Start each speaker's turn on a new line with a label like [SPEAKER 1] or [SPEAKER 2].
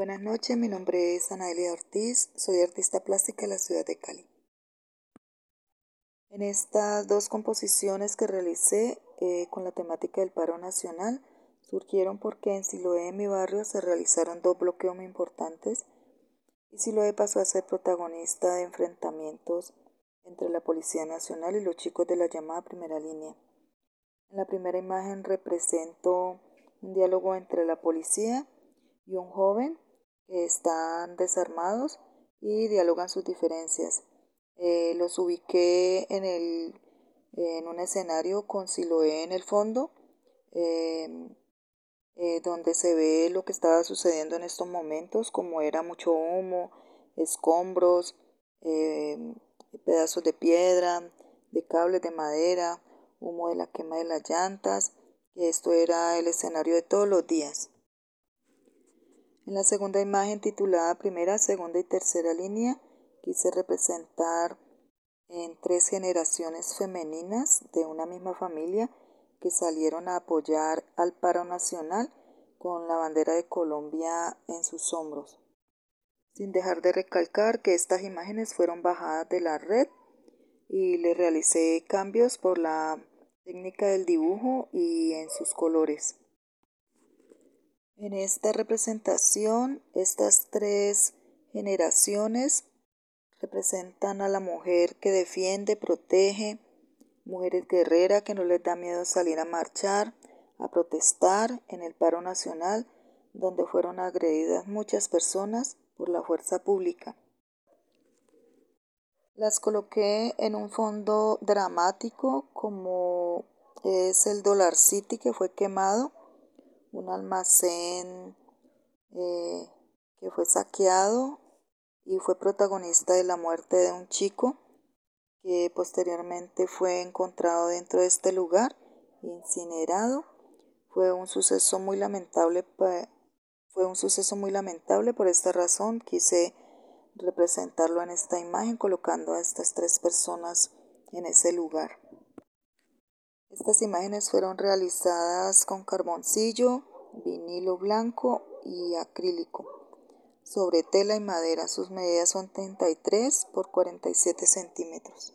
[SPEAKER 1] Buenas noches, mi nombre es Anaelia Ortiz, soy artista plástica de la ciudad de Cali. En estas dos composiciones que realicé eh, con la temática del paro nacional surgieron porque en Siloé, mi barrio, se realizaron dos bloqueos muy importantes y Siloé pasó a ser protagonista de enfrentamientos entre la Policía Nacional y los chicos de la llamada primera línea. En la primera imagen represento un diálogo entre la policía y un joven están desarmados y dialogan sus diferencias. Eh, los ubiqué en, el, en un escenario con Siloé en el fondo, em, eh, donde se ve lo que estaba sucediendo en estos momentos, como era mucho humo, escombros, em, pedazos de piedra, de cables de madera, humo de la quema de las llantas, esto era el escenario de todos los días. En la segunda imagen titulada Primera, Segunda y Tercera Línea, quise representar en tres generaciones femeninas de una misma familia que salieron a apoyar al paro nacional con la bandera de Colombia en sus hombros. Sin dejar de recalcar que estas imágenes fueron bajadas de la red y le realicé cambios por la técnica del dibujo y en sus colores. En esta representación, estas tres generaciones representan a la mujer que defiende, protege, mujeres guerreras que no les da miedo salir a marchar, a protestar en el paro nacional, donde fueron agredidas muchas personas por la fuerza pública. Las coloqué en un fondo dramático como es el Dollar City que fue quemado, un almacén eh, que fue saqueado y fue protagonista de la muerte de un chico que posteriormente fue encontrado dentro de este lugar, incinerado. Fue un suceso muy lamentable, fue un suceso muy lamentable por esta razón quise representarlo en esta imagen colocando a estas tres personas en ese lugar. Estas imágenes fueron realizadas con carboncillo, vinilo blanco y acrílico sobre tela y madera. Sus medidas son 33 por 47 centímetros.